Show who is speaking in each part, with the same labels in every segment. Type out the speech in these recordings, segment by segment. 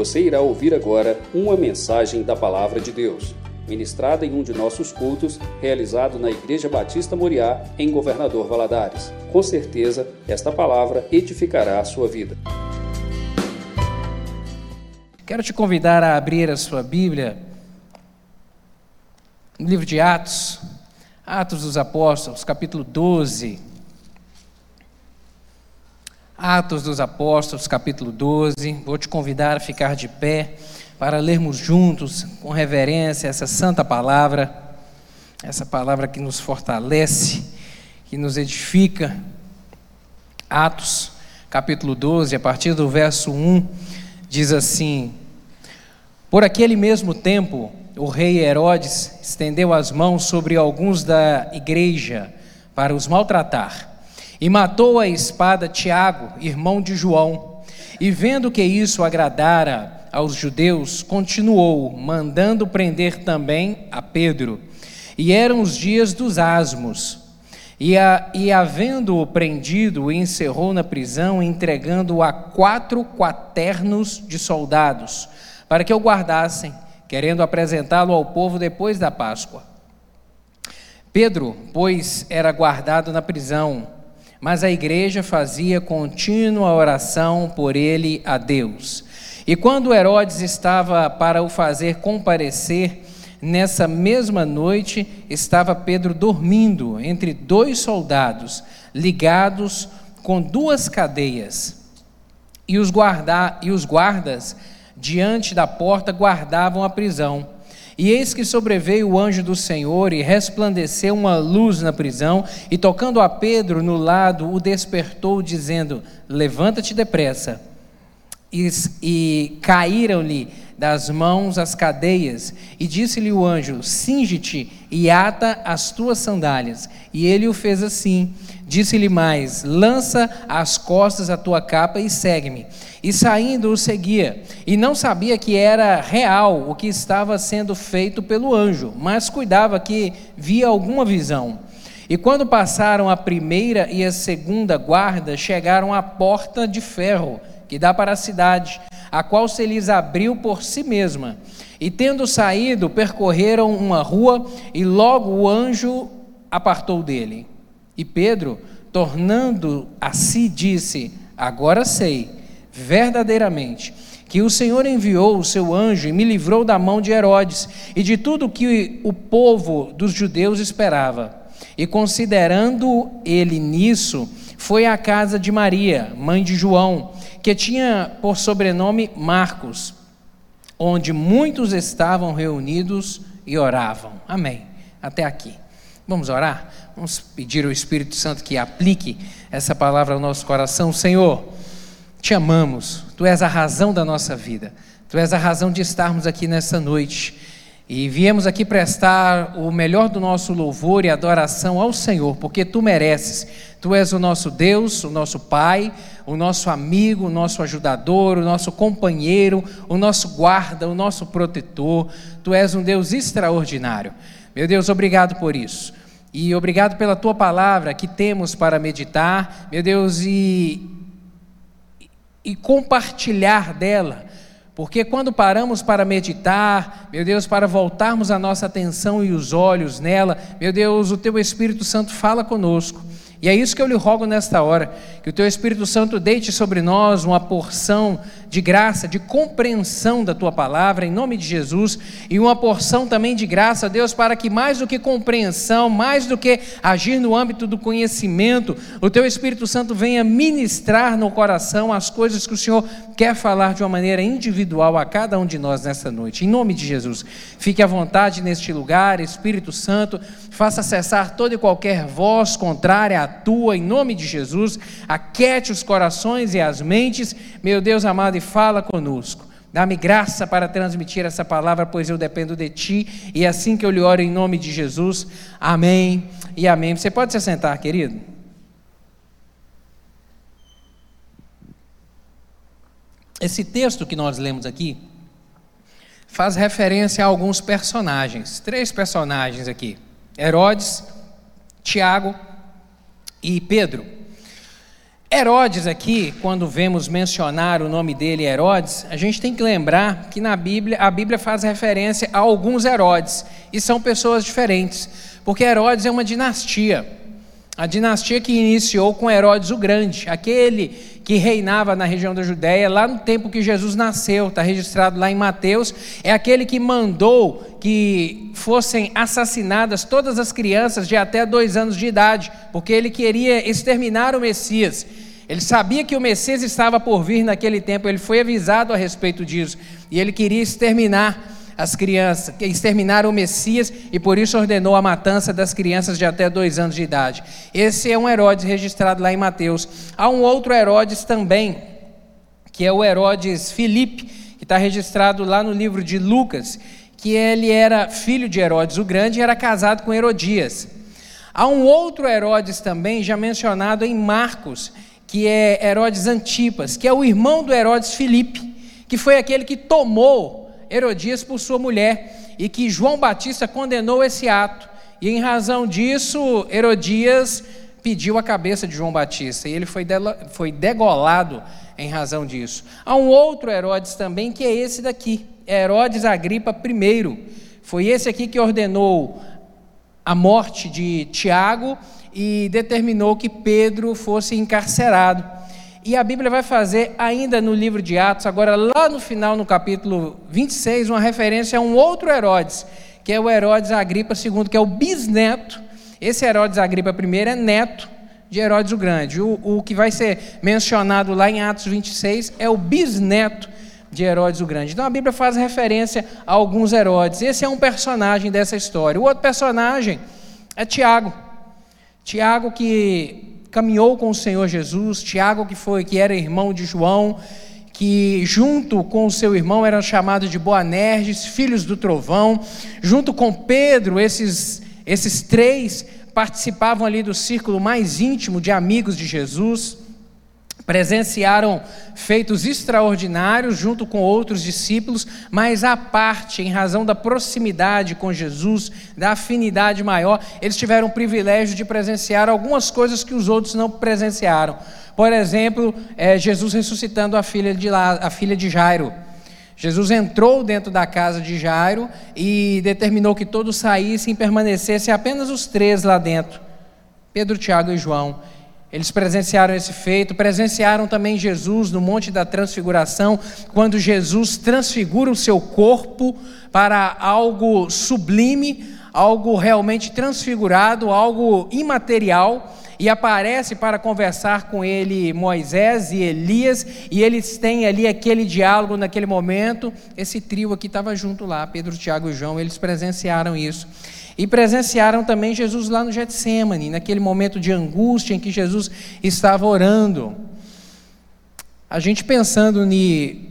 Speaker 1: Você irá ouvir agora uma mensagem da Palavra de Deus, ministrada em um de nossos cultos, realizado na Igreja Batista Moriá, em Governador Valadares. Com certeza, esta palavra edificará a sua vida.
Speaker 2: Quero te convidar a abrir a sua Bíblia no livro de Atos, Atos dos Apóstolos, capítulo 12. Atos dos Apóstolos, capítulo 12. Vou te convidar a ficar de pé para lermos juntos, com reverência, essa santa palavra, essa palavra que nos fortalece, que nos edifica. Atos, capítulo 12, a partir do verso 1, diz assim: Por aquele mesmo tempo, o rei Herodes estendeu as mãos sobre alguns da igreja para os maltratar e matou a espada Tiago, irmão de João. E vendo que isso agradara aos judeus, continuou, mandando prender também a Pedro. E eram os dias dos asmos. E, a, e havendo-o prendido, encerrou na prisão, entregando-o a quatro quaternos de soldados, para que o guardassem, querendo apresentá-lo ao povo depois da Páscoa. Pedro, pois, era guardado na prisão, mas a igreja fazia contínua oração por ele a Deus. E quando Herodes estava para o fazer comparecer, nessa mesma noite estava Pedro dormindo entre dois soldados, ligados com duas cadeias. E os, guarda, e os guardas diante da porta guardavam a prisão. E eis que sobreveio o anjo do Senhor e resplandeceu uma luz na prisão, e tocando a Pedro no lado, o despertou, dizendo: Levanta-te depressa. E, e caíram-lhe das mãos as cadeias, e disse-lhe o anjo: Singe-te e ata as tuas sandálias. E ele o fez assim. Disse-lhe mais: Lança às costas a tua capa e segue-me. E saindo o seguia, e não sabia que era real o que estava sendo feito pelo anjo, mas cuidava que via alguma visão. E quando passaram a primeira e a segunda guarda, chegaram à porta de ferro, que dá para a cidade, a qual se lhes abriu por si mesma. E tendo saído, percorreram uma rua, e logo o anjo apartou dele. E Pedro, tornando a si, disse: Agora sei verdadeiramente que o Senhor enviou o seu anjo e me livrou da mão de Herodes e de tudo que o povo dos judeus esperava. E considerando ele nisso, foi à casa de Maria, mãe de João, que tinha por sobrenome Marcos, onde muitos estavam reunidos e oravam. Amém. Até aqui. Vamos orar? Vamos pedir ao Espírito Santo que aplique essa palavra ao nosso coração. Senhor, te amamos, tu és a razão da nossa vida, tu és a razão de estarmos aqui nessa noite. E viemos aqui prestar o melhor do nosso louvor e adoração ao Senhor, porque tu mereces. Tu és o nosso Deus, o nosso Pai, o nosso amigo, o nosso ajudador, o nosso companheiro, o nosso guarda, o nosso protetor. Tu és um Deus extraordinário. Meu Deus, obrigado por isso. E obrigado pela tua palavra que temos para meditar, meu Deus, e e compartilhar dela. Porque quando paramos para meditar, meu Deus, para voltarmos a nossa atenção e os olhos nela, meu Deus, o teu Espírito Santo fala conosco. E é isso que eu lhe rogo nesta hora, que o teu Espírito Santo deite sobre nós uma porção de graça, de compreensão da tua palavra, em nome de Jesus, e uma porção também de graça, Deus, para que mais do que compreensão, mais do que agir no âmbito do conhecimento, o teu Espírito Santo venha ministrar no coração as coisas que o Senhor quer falar de uma maneira individual a cada um de nós nesta noite. Em nome de Jesus, fique à vontade neste lugar, Espírito Santo, faça cessar toda e qualquer voz contrária a tua, em nome de Jesus, aquete os corações e as mentes, meu Deus amado, e fala conosco. Dá-me graça para transmitir essa palavra, pois eu dependo de ti, e é assim que eu lhe oro em nome de Jesus, amém e amém. Você pode se sentar, querido? Esse texto que nós lemos aqui faz referência a alguns personagens, três personagens aqui: Herodes, Tiago e Pedro. Herodes aqui, quando vemos mencionar o nome dele Herodes, a gente tem que lembrar que na Bíblia a Bíblia faz referência a alguns Herodes e são pessoas diferentes, porque Herodes é uma dinastia. A dinastia que iniciou com Herodes o Grande, aquele que reinava na região da Judéia lá no tempo que Jesus nasceu, está registrado lá em Mateus, é aquele que mandou que fossem assassinadas todas as crianças de até dois anos de idade, porque ele queria exterminar o Messias. Ele sabia que o Messias estava por vir naquele tempo, ele foi avisado a respeito disso, e ele queria exterminar as crianças, exterminaram o Messias e por isso ordenou a matança das crianças de até dois anos de idade. Esse é um Herodes registrado lá em Mateus. Há um outro Herodes também, que é o Herodes Filipe, que está registrado lá no livro de Lucas, que ele era filho de Herodes o Grande e era casado com Herodias. Há um outro Herodes também, já mencionado em Marcos, que é Herodes Antipas, que é o irmão do Herodes Filipe, que foi aquele que tomou Herodias por sua mulher, e que João Batista condenou esse ato. E em razão disso, Herodias pediu a cabeça de João Batista, e ele foi, foi degolado em razão disso. Há um outro Herodes também, que é esse daqui, Herodes Agripa I. Foi esse aqui que ordenou a morte de Tiago e determinou que Pedro fosse encarcerado. E a Bíblia vai fazer, ainda no livro de Atos, agora lá no final, no capítulo 26, uma referência a um outro Herodes, que é o Herodes Agripa II, que é o bisneto. Esse Herodes Agripa I é neto de Herodes o Grande. O, o que vai ser mencionado lá em Atos 26 é o bisneto de Herodes o Grande. Então a Bíblia faz referência a alguns Herodes. Esse é um personagem dessa história. O outro personagem é Tiago. Tiago que caminhou com o Senhor Jesus, Tiago que foi que era irmão de João, que junto com o seu irmão eram chamados de Boanerges, filhos do trovão, junto com Pedro, esses esses três participavam ali do círculo mais íntimo de amigos de Jesus presenciaram feitos extraordinários junto com outros discípulos, mas à parte, em razão da proximidade com Jesus, da afinidade maior, eles tiveram o privilégio de presenciar algumas coisas que os outros não presenciaram. Por exemplo, é, Jesus ressuscitando a filha, de La, a filha de Jairo. Jesus entrou dentro da casa de Jairo e determinou que todos saíssem e permanecessem apenas os três lá dentro: Pedro, Tiago e João. Eles presenciaram esse feito, presenciaram também Jesus no Monte da Transfiguração, quando Jesus transfigura o seu corpo para algo sublime, algo realmente transfigurado, algo imaterial, e aparece para conversar com ele Moisés e Elias, e eles têm ali aquele diálogo naquele momento. Esse trio aqui estava junto lá, Pedro, Tiago e João, eles presenciaram isso. E presenciaram também Jesus lá no Getsemane, naquele momento de angústia em que Jesus estava orando. A gente pensando em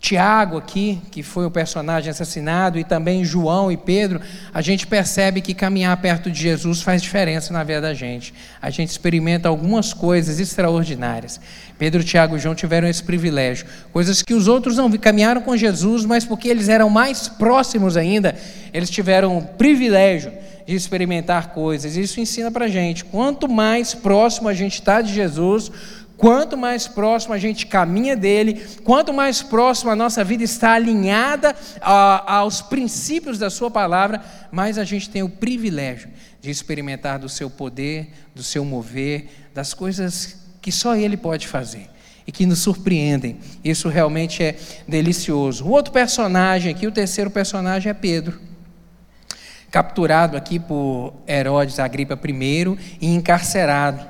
Speaker 2: Tiago aqui, que foi o personagem assassinado, e também João e Pedro, a gente percebe que caminhar perto de Jesus faz diferença na vida da gente. A gente experimenta algumas coisas extraordinárias. Pedro, Tiago e João tiveram esse privilégio, coisas que os outros não caminharam com Jesus, mas porque eles eram mais próximos ainda, eles tiveram o privilégio de experimentar coisas. Isso ensina para gente: quanto mais próximo a gente está de Jesus, Quanto mais próximo a gente caminha dele, quanto mais próximo a nossa vida está alinhada a, aos princípios da Sua palavra, mais a gente tem o privilégio de experimentar do seu poder, do seu mover, das coisas que só Ele pode fazer e que nos surpreendem. Isso realmente é delicioso. O outro personagem aqui, o terceiro personagem é Pedro. Capturado aqui por Herodes Agripa I e encarcerado.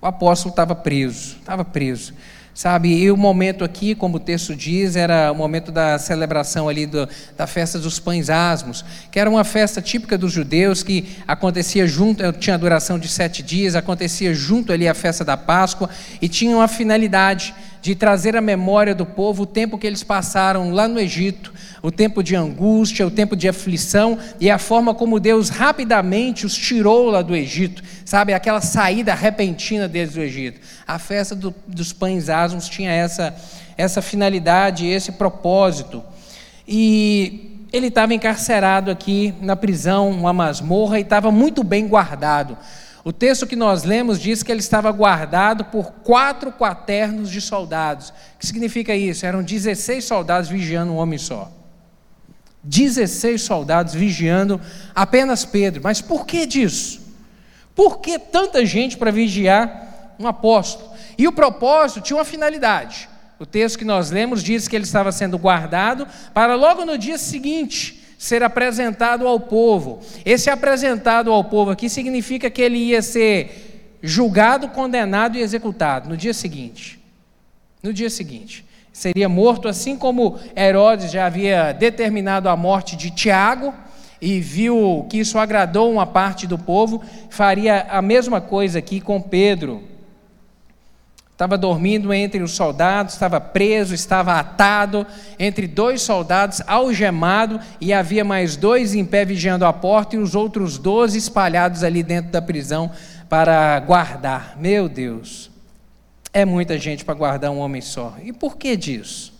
Speaker 2: O apóstolo estava preso, estava preso. Sabe, e o momento aqui, como o texto diz, era o momento da celebração ali do, da festa dos pães asmos, que era uma festa típica dos judeus que acontecia junto, eh, tinha duração de sete dias, acontecia junto ali a festa da Páscoa e tinha uma finalidade de trazer à memória do povo o tempo que eles passaram lá no Egito, o tempo de angústia, o tempo de aflição e a forma como Deus rapidamente os tirou lá do Egito, sabe, aquela saída repentina deles do Egito. A festa do, dos pães asmos tinha essa, essa finalidade, esse propósito. E ele estava encarcerado aqui na prisão, uma masmorra, e estava muito bem guardado. O texto que nós lemos diz que ele estava guardado por quatro quaternos de soldados. O que significa isso? Eram 16 soldados vigiando um homem só. 16 soldados vigiando apenas Pedro. Mas por que disso? Por que tanta gente para vigiar um apóstolo? E o propósito tinha uma finalidade. O texto que nós lemos diz que ele estava sendo guardado para logo no dia seguinte ser apresentado ao povo. Esse apresentado ao povo aqui significa que ele ia ser julgado, condenado e executado no dia seguinte. No dia seguinte. Seria morto, assim como Herodes já havia determinado a morte de Tiago e viu que isso agradou uma parte do povo, faria a mesma coisa aqui com Pedro. Estava dormindo entre os soldados, estava preso, estava atado entre dois soldados, algemado, e havia mais dois em pé vigiando a porta e os outros doze espalhados ali dentro da prisão para guardar. Meu Deus, é muita gente para guardar um homem só. E por que disso?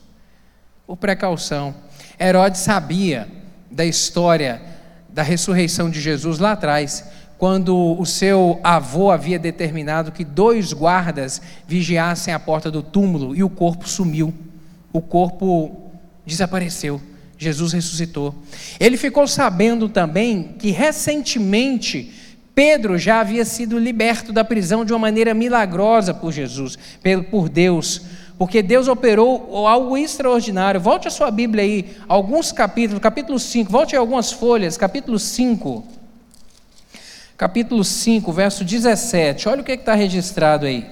Speaker 2: Por precaução. Herodes sabia da história da ressurreição de Jesus lá atrás quando o seu avô havia determinado que dois guardas vigiassem a porta do túmulo e o corpo sumiu. O corpo desapareceu. Jesus ressuscitou. Ele ficou sabendo também que recentemente Pedro já havia sido liberto da prisão de uma maneira milagrosa por Jesus, por Deus, porque Deus operou algo extraordinário. Volte a sua Bíblia aí, alguns capítulos, capítulo 5, volte a algumas folhas, capítulo 5 capítulo 5, verso 17. Olha o que está registrado aí.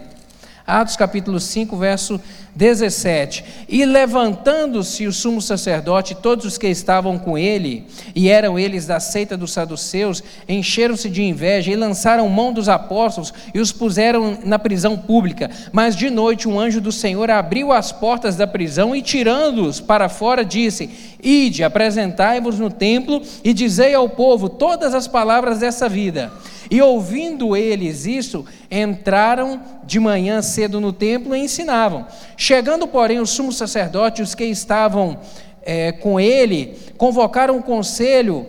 Speaker 2: Atos capítulo 5, verso 17. E levantando-se o sumo sacerdote todos os que estavam com ele, e eram eles da seita dos saduceus, encheram-se de inveja e lançaram mão dos apóstolos e os puseram na prisão pública. Mas de noite um anjo do Senhor abriu as portas da prisão e, tirando-os para fora, disse: Ide, apresentai-vos no templo e dizei ao povo todas as palavras dessa vida. E ouvindo eles isso, entraram de manhã cedo no templo e ensinavam. Chegando, porém, o sumo sacerdote e os que estavam é, com ele, convocaram um conselho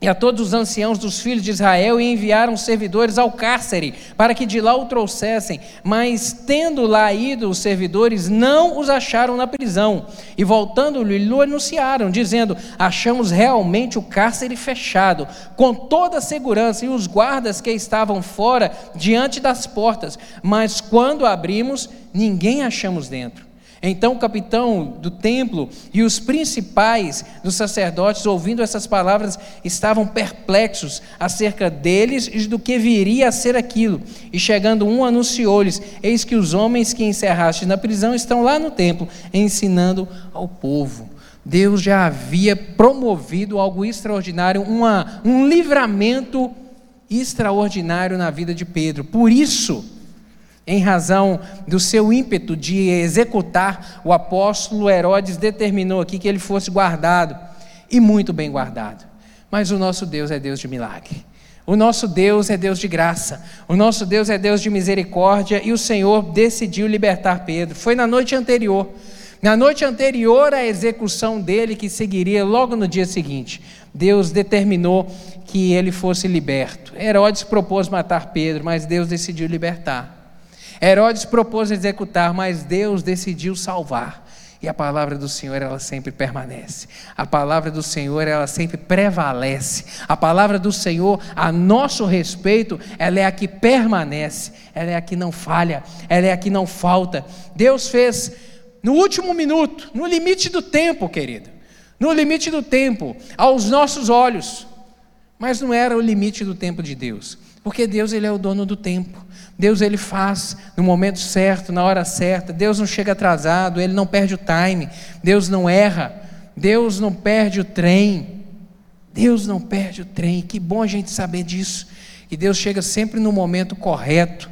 Speaker 2: e a todos os anciãos dos filhos de Israel e enviaram servidores ao cárcere para que de lá o trouxessem. Mas tendo lá ido os servidores, não os acharam na prisão. E voltando-lhe, lhe anunciaram, dizendo: Achamos realmente o cárcere fechado, com toda a segurança, e os guardas que estavam fora, diante das portas. Mas quando abrimos, ninguém achamos dentro. Então o capitão do templo e os principais dos sacerdotes, ouvindo essas palavras, estavam perplexos acerca deles e do que viria a ser aquilo. E chegando um, anunciou-lhes: Eis que os homens que encerraste na prisão estão lá no templo, ensinando ao povo. Deus já havia promovido algo extraordinário, uma, um livramento extraordinário na vida de Pedro. Por isso, em razão do seu ímpeto de executar, o apóstolo Herodes determinou aqui que ele fosse guardado, e muito bem guardado. Mas o nosso Deus é Deus de milagre. O nosso Deus é Deus de graça. O nosso Deus é Deus de misericórdia. E o Senhor decidiu libertar Pedro. Foi na noite anterior. Na noite anterior à execução dele, que seguiria logo no dia seguinte, Deus determinou que ele fosse liberto. Herodes propôs matar Pedro, mas Deus decidiu libertar. Herodes propôs executar, mas Deus decidiu salvar. E a palavra do Senhor, ela sempre permanece. A palavra do Senhor, ela sempre prevalece. A palavra do Senhor, a nosso respeito, ela é a que permanece. Ela é a que não falha. Ela é a que não falta. Deus fez no último minuto, no limite do tempo, querido. No limite do tempo, aos nossos olhos. Mas não era o limite do tempo de Deus. Porque Deus, ele é o dono do tempo. Deus ele faz no momento certo, na hora certa. Deus não chega atrasado, ele não perde o time. Deus não erra. Deus não perde o trem. Deus não perde o trem. Que bom a gente saber disso. Que Deus chega sempre no momento correto,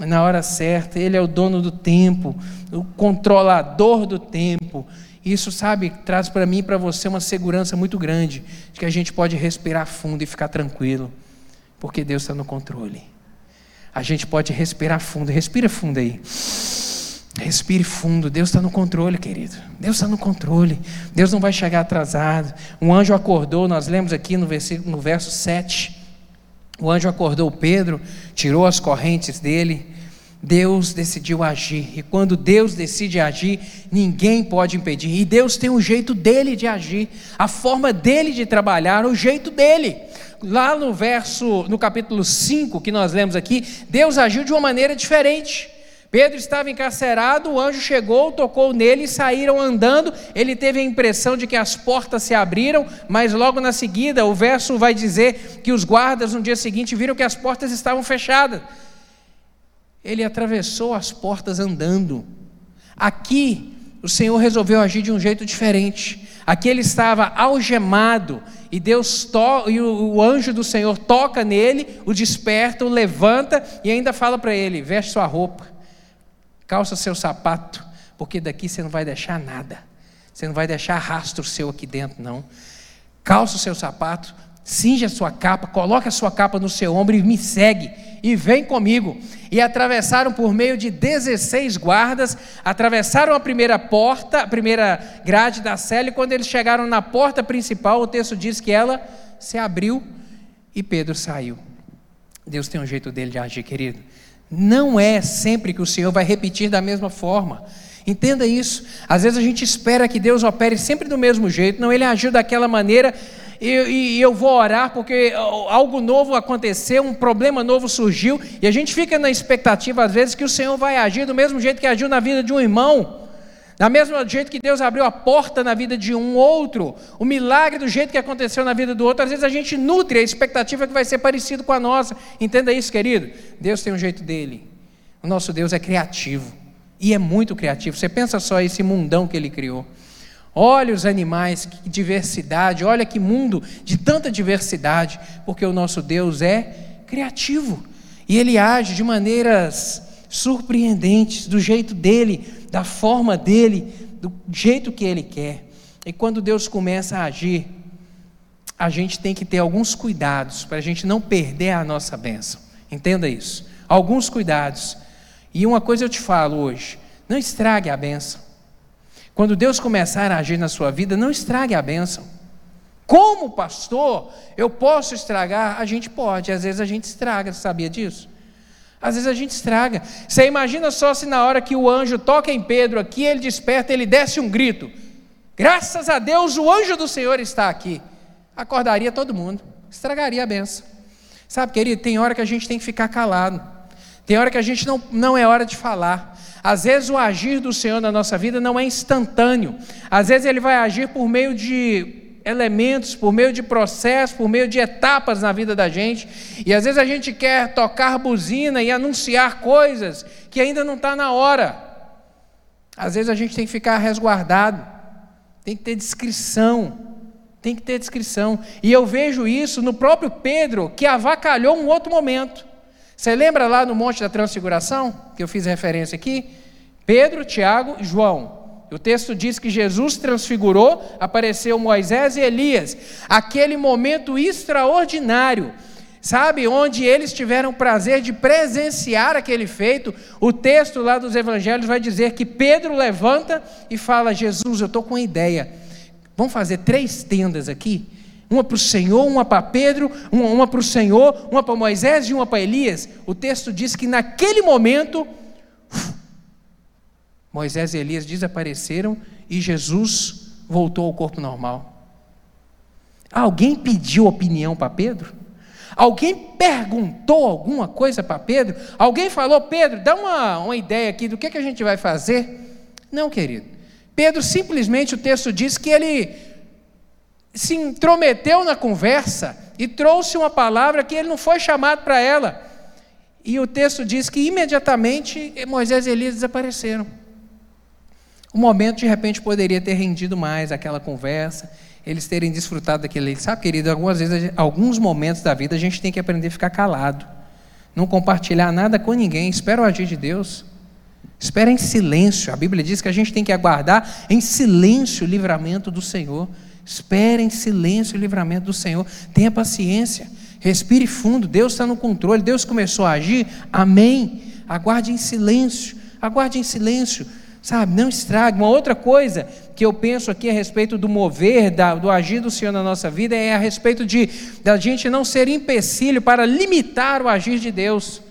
Speaker 2: na hora certa. Ele é o dono do tempo, o controlador do tempo. Isso, sabe, traz para mim e para você uma segurança muito grande de que a gente pode respirar fundo e ficar tranquilo, porque Deus está no controle a gente pode respirar fundo. Respira fundo aí. Respire fundo. Deus está no controle, querido. Deus está no controle. Deus não vai chegar atrasado. Um anjo acordou, nós lemos aqui no, versículo, no verso 7. O anjo acordou Pedro, tirou as correntes dele. Deus decidiu agir. E quando Deus decide agir, ninguém pode impedir. E Deus tem um jeito dele de agir, a forma dele de trabalhar, o jeito dele. Lá no verso, no capítulo 5 que nós lemos aqui, Deus agiu de uma maneira diferente. Pedro estava encarcerado, o anjo chegou, tocou nele e saíram andando. Ele teve a impressão de que as portas se abriram, mas logo na seguida, o verso vai dizer que os guardas no dia seguinte viram que as portas estavam fechadas. Ele atravessou as portas andando. Aqui, o Senhor resolveu agir de um jeito diferente. Aqui ele estava algemado e Deus to, e o, o, anjo do Senhor toca nele, o desperta, o levanta e ainda fala para ele: veste sua roupa calça seu sapato, porque daqui você não vai deixar nada. Você não vai deixar rastro seu aqui dentro, não. Calça o seu sapato, cinge a sua capa, coloque a sua capa no seu ombro e me segue, e vem comigo. E atravessaram por meio de 16 guardas, atravessaram a primeira porta, a primeira grade da cela, e quando eles chegaram na porta principal, o texto diz que ela se abriu e Pedro saiu. Deus tem um jeito dele de agir, querido. Não é sempre que o Senhor vai repetir da mesma forma. Entenda isso. Às vezes a gente espera que Deus opere sempre do mesmo jeito. Não, ele agiu daquela maneira e, e, eu vou orar porque algo novo aconteceu, um problema novo surgiu e a gente fica na expectativa às vezes que o Senhor vai agir do mesmo jeito que agiu na vida de um irmão. Da mesma jeito que Deus abriu a porta na vida de um outro, o milagre do jeito que aconteceu na vida do outro, às vezes a gente nutre a expectativa que vai ser parecido com a nossa. Entenda isso, querido. Deus tem um jeito dele. O nosso Deus é criativo. E é muito criativo. Você pensa só esse mundão que ele criou. Olha os animais, que diversidade, olha que mundo de tanta diversidade, porque o nosso Deus é criativo. E ele age de maneiras surpreendentes, do jeito dele, da forma dele, do jeito que ele quer. E quando Deus começa a agir, a gente tem que ter alguns cuidados para a gente não perder a nossa bênção. Entenda isso. Alguns cuidados. E uma coisa eu te falo hoje: não estrague a bênção. Quando Deus começar a agir na sua vida, não estrague a bênção. Como pastor, eu posso estragar? A gente pode, às vezes a gente estraga, sabia disso? Às vezes a gente estraga. Você imagina só se na hora que o anjo toca em Pedro aqui, ele desperta, ele desce um grito. Graças a Deus o anjo do Senhor está aqui. Acordaria todo mundo, estragaria a benção. Sabe, querido, tem hora que a gente tem que ficar calado. Tem hora que a gente não, não é hora de falar. Às vezes o agir do Senhor na nossa vida não é instantâneo. Às vezes ele vai agir por meio de elementos, por meio de processos, por meio de etapas na vida da gente. E às vezes a gente quer tocar buzina e anunciar coisas que ainda não está na hora. Às vezes a gente tem que ficar resguardado, tem que ter descrição. Tem que ter descrição. E eu vejo isso no próprio Pedro, que avacalhou um outro momento. Você lembra lá no Monte da Transfiguração, que eu fiz referência aqui? Pedro, Tiago e João. O texto diz que Jesus transfigurou, apareceu Moisés e Elias. Aquele momento extraordinário, sabe, onde eles tiveram prazer de presenciar aquele feito. O texto lá dos evangelhos vai dizer que Pedro levanta e fala: Jesus, eu estou com uma ideia. Vamos fazer três tendas aqui? Uma para o Senhor, uma para Pedro, uma, para o Senhor, uma para Moisés e uma para Elias. O texto diz que naquele momento Moisés e Elias desapareceram e Jesus voltou ao corpo normal. Alguém pediu opinião para Pedro? Alguém perguntou alguma coisa para Pedro? Alguém falou, Pedro, dá uma, uma ideia aqui do que, que a gente vai fazer? Não, querido. Pedro simplesmente, o texto diz que ele se intrometeu na conversa e trouxe uma palavra que ele não foi chamado para ela. E o texto diz que imediatamente Moisés e Elias desapareceram. O momento, de repente, poderia ter rendido mais aquela conversa, eles terem desfrutado daquele. Sabe, querido, algumas vezes, alguns momentos da vida a gente tem que aprender a ficar calado, não compartilhar nada com ninguém, espera o agir de Deus. Espera em silêncio. A Bíblia diz que a gente tem que aguardar em silêncio o livramento do Senhor. Espere em silêncio o livramento do Senhor. Tenha paciência. Respire fundo. Deus está no controle. Deus começou a agir. Amém. Aguarde em silêncio. Aguarde em silêncio. Sabe, não estrague. Uma outra coisa que eu penso aqui a respeito do mover, da, do agir do Senhor na nossa vida, é a respeito de da gente não ser empecilho para limitar o agir de Deus.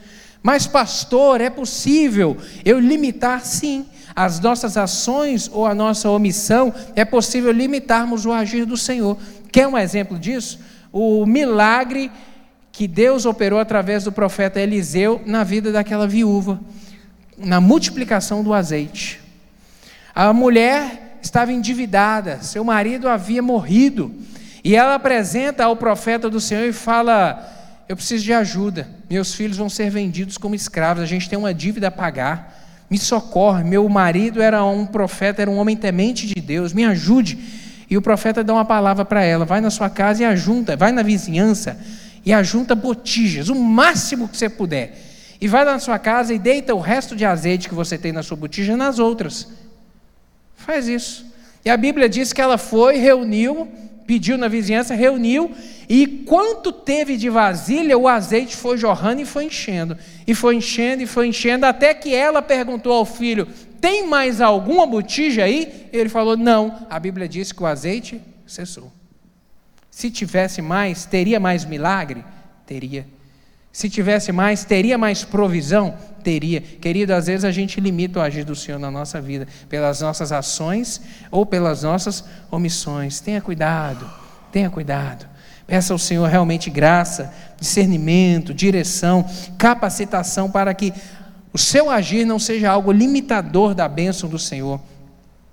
Speaker 2: Mas, pastor, é possível eu limitar, sim, as nossas ações ou a nossa omissão, é possível limitarmos o agir do Senhor. Quer um exemplo disso? O milagre que Deus operou através do profeta Eliseu na vida daquela viúva na multiplicação do azeite. A mulher estava endividada, seu marido havia morrido, e ela apresenta ao profeta do Senhor e fala: Eu preciso de ajuda, meus filhos vão ser vendidos como escravos, a gente tem uma dívida a pagar, me socorre. Meu marido era um profeta, era um homem temente de Deus, me ajude. E o profeta dá uma palavra para ela: vai na sua casa e ajunta, vai na vizinhança e ajunta botijas, o máximo que você puder e vai na sua casa e deita o resto de azeite que você tem na sua botija nas outras. Faz isso. E a Bíblia diz que ela foi, reuniu, pediu na vizinhança, reuniu, e quanto teve de vasilha, o azeite foi jorrando e foi enchendo. E foi enchendo e foi enchendo, até que ela perguntou ao filho: Tem mais alguma botija aí? Ele falou: Não. A Bíblia diz que o azeite cessou. Se tivesse mais, teria mais milagre? Teria. Se tivesse mais, teria mais provisão? Teria. Querido, às vezes a gente limita o agir do Senhor na nossa vida, pelas nossas ações ou pelas nossas omissões. Tenha cuidado, tenha cuidado. Peça ao Senhor realmente graça, discernimento, direção, capacitação para que o seu agir não seja algo limitador da bênção do Senhor.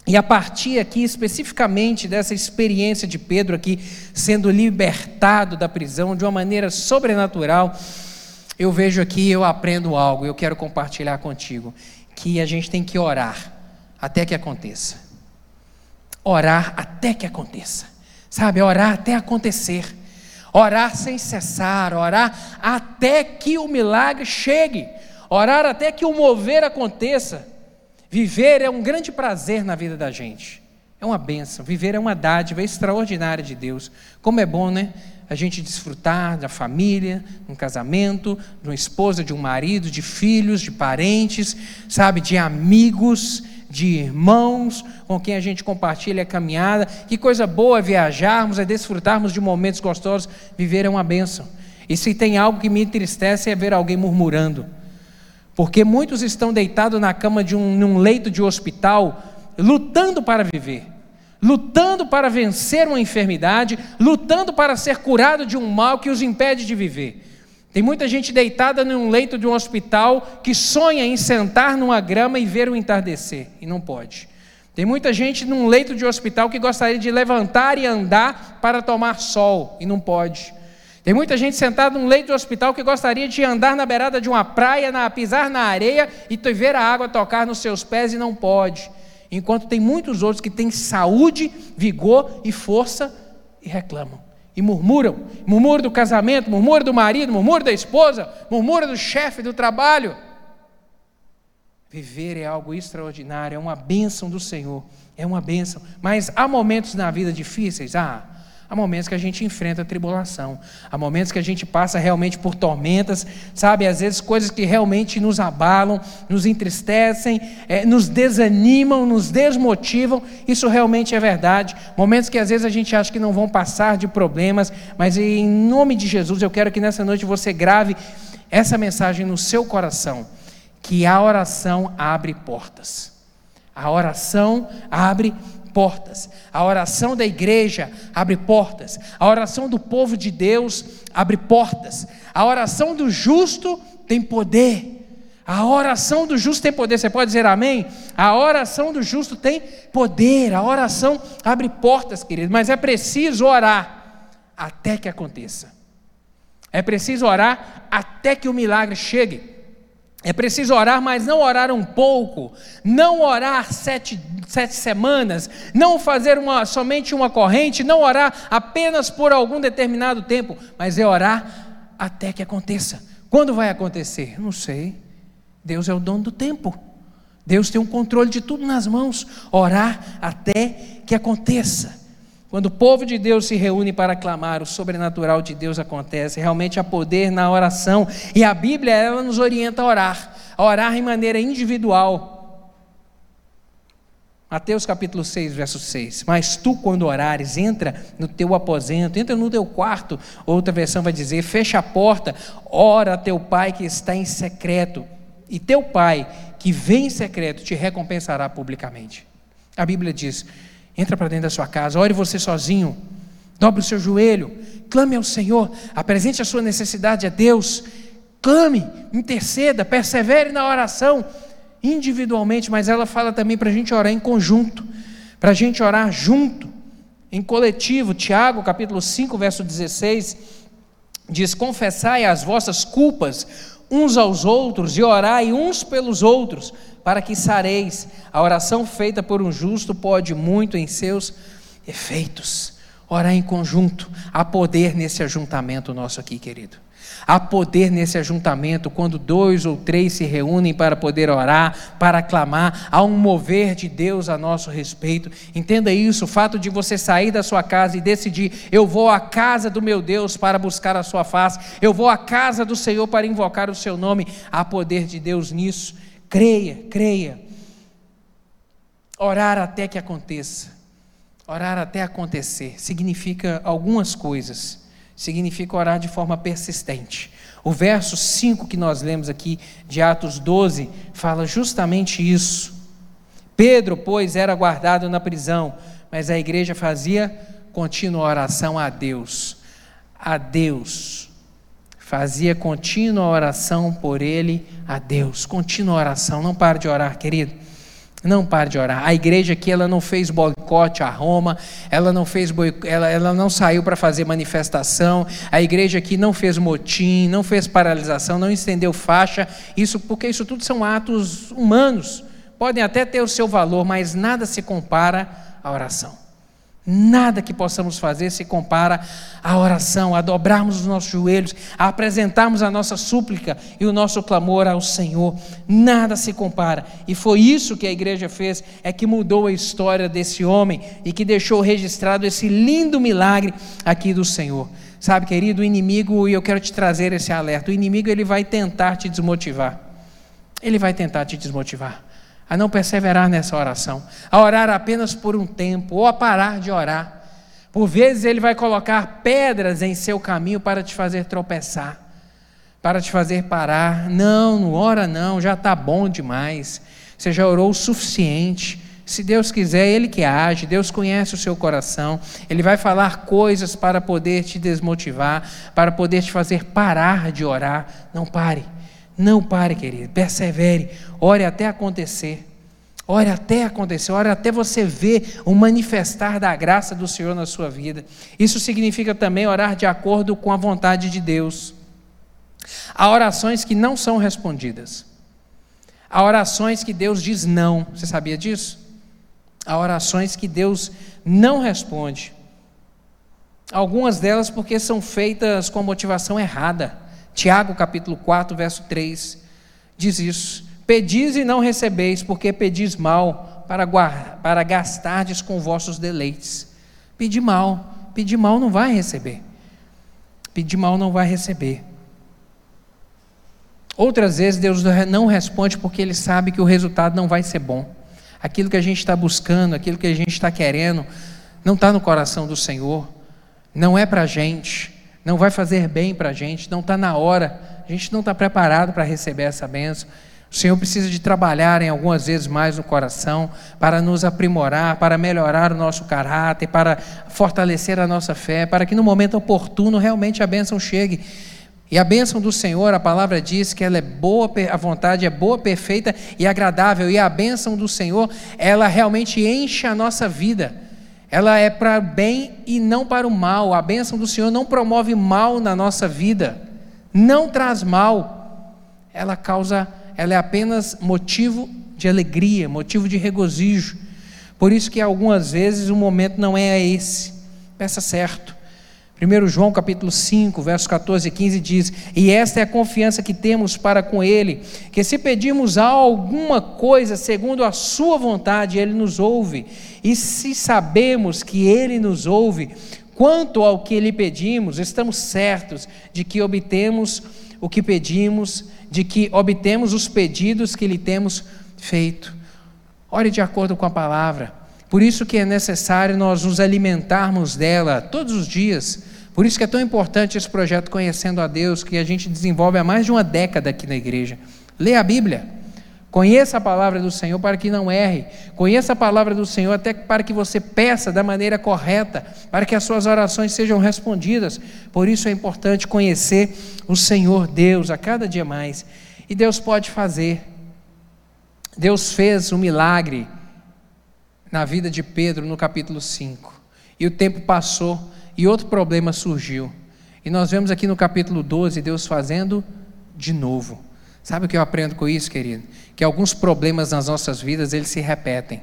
Speaker 2: E a partir aqui especificamente dessa experiência de Pedro aqui sendo libertado da prisão de uma maneira sobrenatural, eu vejo aqui, eu aprendo algo, eu quero compartilhar contigo, que a gente tem que orar até que aconteça. Orar até que aconteça. Sabe, orar até acontecer. Orar sem cessar, orar até que o milagre chegue. Orar até que o mover aconteça. Viver é um grande prazer na vida da gente. É uma benção. Viver é uma dádiva extraordinária de Deus. Como é bom, né? a gente desfrutar da família, um casamento, de uma esposa, de um marido, de filhos, de parentes, sabe, de amigos, de irmãos com quem a gente compartilha a caminhada. Que coisa boa é viajarmos, é desfrutarmos de momentos gostosos. Viver é uma bênção. E se tem algo que me entristece é ver alguém murmurando. Porque muitos estão deitados na cama de um num leito de hospital, lutando para viver lutando para vencer uma enfermidade, lutando para ser curado de um mal que os impede de viver. Tem muita gente deitada num leito de um hospital que sonha em sentar numa grama e ver o entardecer, e não pode. Tem muita gente num leito de hospital que gostaria de levantar e andar para tomar sol, e não pode. Tem muita gente sentada num leito de hospital que gostaria de andar na beirada de uma praia, na, pisar na areia e ver a água tocar nos seus pés e não pode. Enquanto tem muitos outros que têm saúde, vigor e força e reclamam. E murmuram. Murmuram do casamento, murmuram do marido, murmuram da esposa, murmuram do chefe do trabalho. Viver é algo extraordinário, é uma bênção do Senhor. É uma bênção. Mas há momentos na vida difíceis? Ah, Há momentos que a gente enfrenta tribulação, há momentos que a gente passa realmente por tormentas, sabe? Às vezes coisas que realmente nos abalam, nos entristecem, é, nos desanimam, nos desmotivam. Isso realmente é verdade. Momentos que às vezes a gente acha que não vão passar de problemas, mas em nome de Jesus eu quero que nessa noite você grave essa mensagem no seu coração: que a oração abre portas. A oração abre portas. A oração da igreja abre portas. A oração do povo de Deus abre portas. A oração do justo tem poder. A oração do justo tem poder. Você pode dizer amém? A oração do justo tem poder. A oração abre portas, querido. Mas é preciso orar até que aconteça. É preciso orar até que o milagre chegue. É preciso orar, mas não orar um pouco, não orar sete, sete semanas, não fazer uma, somente uma corrente, não orar apenas por algum determinado tempo, mas é orar até que aconteça. Quando vai acontecer? Não sei. Deus é o dono do tempo. Deus tem um controle de tudo nas mãos. Orar até que aconteça. Quando o povo de Deus se reúne para clamar, o sobrenatural de Deus acontece. Realmente há poder na oração. E a Bíblia, ela nos orienta a orar. A orar em maneira individual. Mateus capítulo 6, verso 6. Mas tu, quando orares, entra no teu aposento, entra no teu quarto. Outra versão vai dizer: fecha a porta, ora a teu pai que está em secreto. E teu pai que vem em secreto te recompensará publicamente. A Bíblia diz: entra para dentro da sua casa, ore você sozinho, dobre o seu joelho, clame ao Senhor, apresente a sua necessidade a Deus, clame, interceda, persevere na oração individualmente, mas ela fala também para a gente orar em conjunto, para a gente orar junto, em coletivo. Tiago, capítulo 5, verso 16, diz: Confessai as vossas culpas uns aos outros e orai uns pelos outros, para que sareis. A oração feita por um justo pode muito em seus efeitos. Orar em conjunto, há poder nesse ajuntamento nosso aqui, querido. Há poder nesse ajuntamento quando dois ou três se reúnem para poder orar, para clamar. Há um mover de Deus a nosso respeito. Entenda isso: o fato de você sair da sua casa e decidir, eu vou à casa do meu Deus para buscar a sua face, eu vou à casa do Senhor para invocar o seu nome. Há poder de Deus nisso. Creia, creia. Orar até que aconteça. Orar até acontecer significa algumas coisas significa orar de forma persistente. O verso 5 que nós lemos aqui de Atos 12 fala justamente isso. Pedro, pois, era guardado na prisão, mas a igreja fazia contínua oração a Deus. A Deus. Fazia contínua oração por ele a Deus. Contínua oração. Não pare de orar, querido. Não pare de orar. A igreja aqui ela não fez boicote a Roma, ela não fez ela, ela não saiu para fazer manifestação. A igreja aqui não fez motim, não fez paralisação, não estendeu faixa. Isso porque isso tudo são atos humanos. Podem até ter o seu valor, mas nada se compara à oração. Nada que possamos fazer se compara à oração, a dobrarmos os nossos joelhos, a apresentarmos a nossa súplica e o nosso clamor ao Senhor. Nada se compara. E foi isso que a igreja fez, é que mudou a história desse homem e que deixou registrado esse lindo milagre aqui do Senhor. Sabe, querido, o inimigo, e eu quero te trazer esse alerta, o inimigo ele vai tentar te desmotivar. Ele vai tentar te desmotivar a não perseverar nessa oração, a orar apenas por um tempo, ou a parar de orar. Por vezes ele vai colocar pedras em seu caminho para te fazer tropeçar, para te fazer parar. Não, não ora não, já está bom demais. Você já orou o suficiente. Se Deus quiser, Ele que age, Deus conhece o seu coração, Ele vai falar coisas para poder te desmotivar, para poder te fazer parar de orar. Não pare. Não pare, querido, persevere, ore até acontecer. Ore até acontecer, ore até você ver o manifestar da graça do Senhor na sua vida. Isso significa também orar de acordo com a vontade de Deus. Há orações que não são respondidas. Há orações que Deus diz não. Você sabia disso? Há orações que Deus não responde. Algumas delas porque são feitas com a motivação errada. Tiago capítulo 4, verso 3, diz isso. Pedis e não recebeis, porque pedis mal, para, para gastardes com vossos deleites. Pedir mal, pedir mal não vai receber. Pedir mal não vai receber. Outras vezes Deus não responde porque Ele sabe que o resultado não vai ser bom. Aquilo que a gente está buscando, aquilo que a gente está querendo, não está no coração do Senhor, não é para a gente não vai fazer bem para a gente, não está na hora, a gente não está preparado para receber essa benção. O Senhor precisa de trabalhar em algumas vezes mais no coração para nos aprimorar, para melhorar o nosso caráter, para fortalecer a nossa fé, para que no momento oportuno realmente a bênção chegue. E a bênção do Senhor, a palavra diz que ela é boa, a vontade é boa, perfeita e agradável. E a bênção do Senhor, ela realmente enche a nossa vida ela é para bem e não para o mal. A bênção do Senhor não promove mal na nossa vida, não traz mal. Ela causa, ela é apenas motivo de alegria, motivo de regozijo. Por isso que algumas vezes o momento não é esse. Peça certo. 1 João capítulo 5, versos 14 e 15 diz: E esta é a confiança que temos para com Ele, que se pedirmos alguma coisa segundo a Sua vontade, Ele nos ouve. E se sabemos que Ele nos ouve, quanto ao que lhe pedimos, estamos certos de que obtemos o que pedimos, de que obtemos os pedidos que lhe temos feito. Ore de acordo com a palavra. Por isso que é necessário nós nos alimentarmos dela todos os dias. Por isso que é tão importante esse projeto Conhecendo a Deus, que a gente desenvolve há mais de uma década aqui na igreja. Leia a Bíblia. Conheça a palavra do Senhor para que não erre. Conheça a palavra do Senhor até para que você peça da maneira correta, para que as suas orações sejam respondidas. Por isso é importante conhecer o Senhor Deus a cada dia mais. E Deus pode fazer. Deus fez um milagre na vida de Pedro no capítulo 5. E o tempo passou e outro problema surgiu. E nós vemos aqui no capítulo 12 Deus fazendo de novo. Sabe o que eu aprendo com isso, querido? Que alguns problemas nas nossas vidas eles se repetem.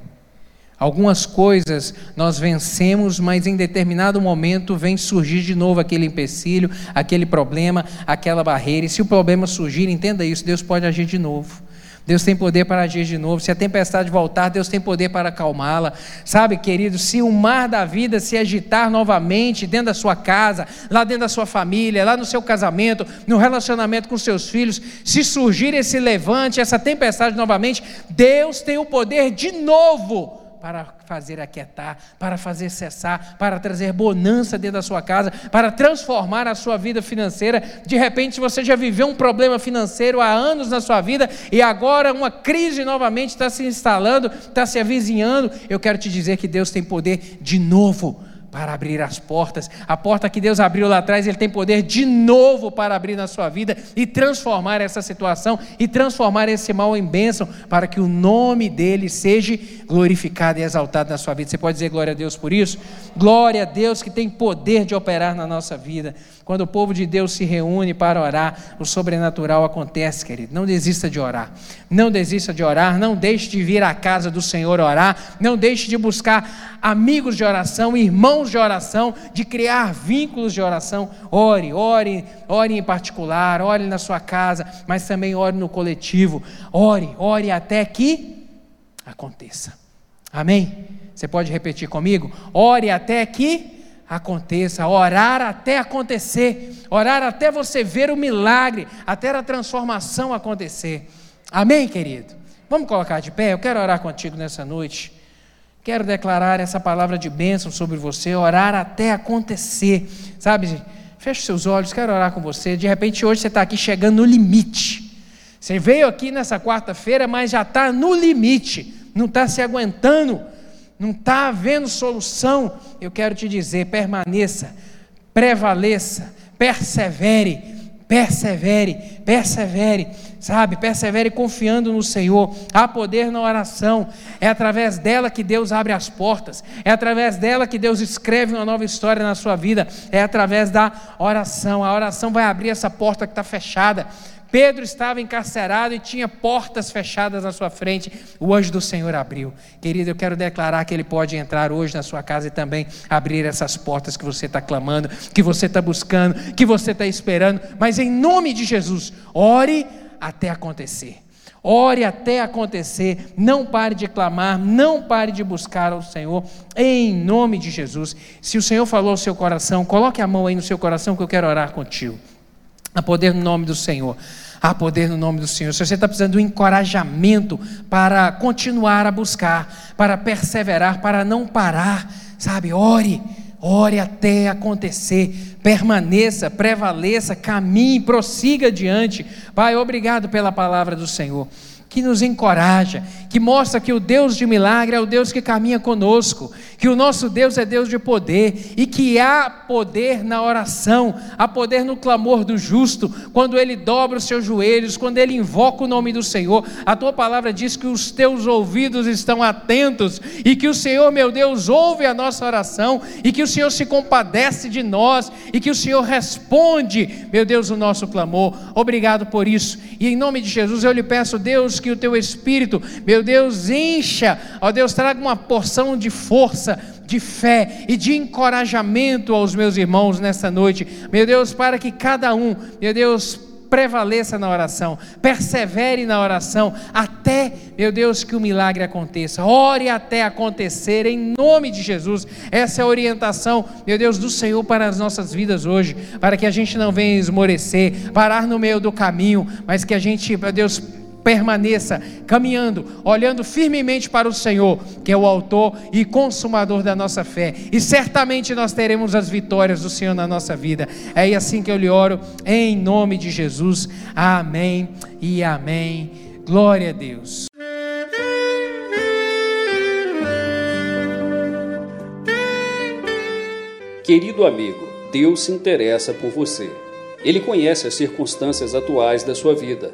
Speaker 2: Algumas coisas nós vencemos, mas em determinado momento vem surgir de novo aquele empecilho, aquele problema, aquela barreira. E se o problema surgir, entenda isso, Deus pode agir de novo. Deus tem poder para agir de novo. Se a tempestade voltar, Deus tem poder para acalmá-la. Sabe, querido, se o mar da vida se agitar novamente dentro da sua casa, lá dentro da sua família, lá no seu casamento, no relacionamento com seus filhos, se surgir esse levante, essa tempestade novamente, Deus tem o poder de novo para fazer aquietar, para fazer cessar, para trazer bonança dentro da sua casa, para transformar a sua vida financeira. De repente você já viveu um problema financeiro há anos na sua vida e agora uma crise novamente está se instalando, está se avizinhando. Eu quero te dizer que Deus tem poder de novo para abrir as portas. A porta que Deus abriu lá atrás, Ele tem poder de novo para abrir na sua vida e transformar essa situação e transformar esse mal em bênção, para que o nome dele seja glorificado e exaltado na sua vida. Você pode dizer glória a Deus por isso? Glória a Deus que tem poder de operar na nossa vida. Quando o povo de Deus se reúne para orar, o sobrenatural acontece, querido. Não desista de orar. Não desista de orar. Não deixe de vir à casa do Senhor orar. Não deixe de buscar amigos de oração, irmãos de oração, de criar vínculos de oração. Ore, ore, ore em particular, ore na sua casa, mas também ore no coletivo. Ore, ore até que aconteça. Amém? Você pode repetir comigo? Ore até que aconteça, orar até acontecer, orar até você ver o milagre, até a transformação acontecer. Amém, querido? Vamos colocar de pé? Eu quero orar contigo nessa noite. Quero declarar essa palavra de bênção sobre você, orar até acontecer. Sabe, feche seus olhos, quero orar com você. De repente, hoje você está aqui chegando no limite. Você veio aqui nessa quarta-feira, mas já está no limite, não está se aguentando não está havendo solução, eu quero te dizer: permaneça, prevaleça, persevere, persevere, persevere, sabe? Persevere confiando no Senhor. Há poder na oração, é através dela que Deus abre as portas, é através dela que Deus escreve uma nova história na sua vida, é através da oração. A oração vai abrir essa porta que está fechada. Pedro estava encarcerado e tinha portas fechadas na sua frente. O anjo do Senhor abriu. Querido, eu quero declarar que ele pode entrar hoje na sua casa e também abrir essas portas que você está clamando, que você está buscando, que você está esperando. Mas em nome de Jesus, ore até acontecer. Ore até acontecer, não pare de clamar, não pare de buscar ao Senhor, em nome de Jesus. Se o Senhor falou ao seu coração, coloque a mão aí no seu coração que eu quero orar contigo. Há poder no nome do Senhor. Há poder no nome do Senhor. Se você está precisando de um encorajamento para continuar a buscar, para perseverar, para não parar, sabe? Ore, ore até acontecer. Permaneça, prevaleça, caminhe, prossiga adiante. Pai, obrigado pela palavra do Senhor que nos encoraja, que mostra que o Deus de milagre é o Deus que caminha conosco, que o nosso Deus é Deus de poder e que há poder na oração, há poder no clamor do justo, quando ele dobra os seus joelhos, quando ele invoca o nome do Senhor. A tua palavra diz que os teus ouvidos estão atentos e que o Senhor, meu Deus, ouve a nossa oração e que o Senhor se compadece de nós e que o Senhor responde, meu Deus, o nosso clamor. Obrigado por isso. E em nome de Jesus eu lhe peço, Deus, que o teu espírito, meu Deus, encha, ó Deus, traga uma porção de força, de fé e de encorajamento aos meus irmãos nessa noite, meu Deus, para que cada um, meu Deus, prevaleça na oração, persevere na oração, até, meu Deus, que o milagre aconteça. Ore até acontecer, em nome de Jesus. Essa é a orientação, meu Deus, do Senhor para as nossas vidas hoje, para que a gente não venha esmorecer, parar no meio do caminho, mas que a gente, meu Deus, permaneça caminhando, olhando firmemente para o Senhor, que é o autor e consumador da nossa fé, e certamente nós teremos as vitórias do Senhor na nossa vida. É assim que eu lhe oro, em nome de Jesus. Amém e amém. Glória a Deus.
Speaker 1: Querido amigo, Deus se interessa por você. Ele conhece as circunstâncias atuais da sua vida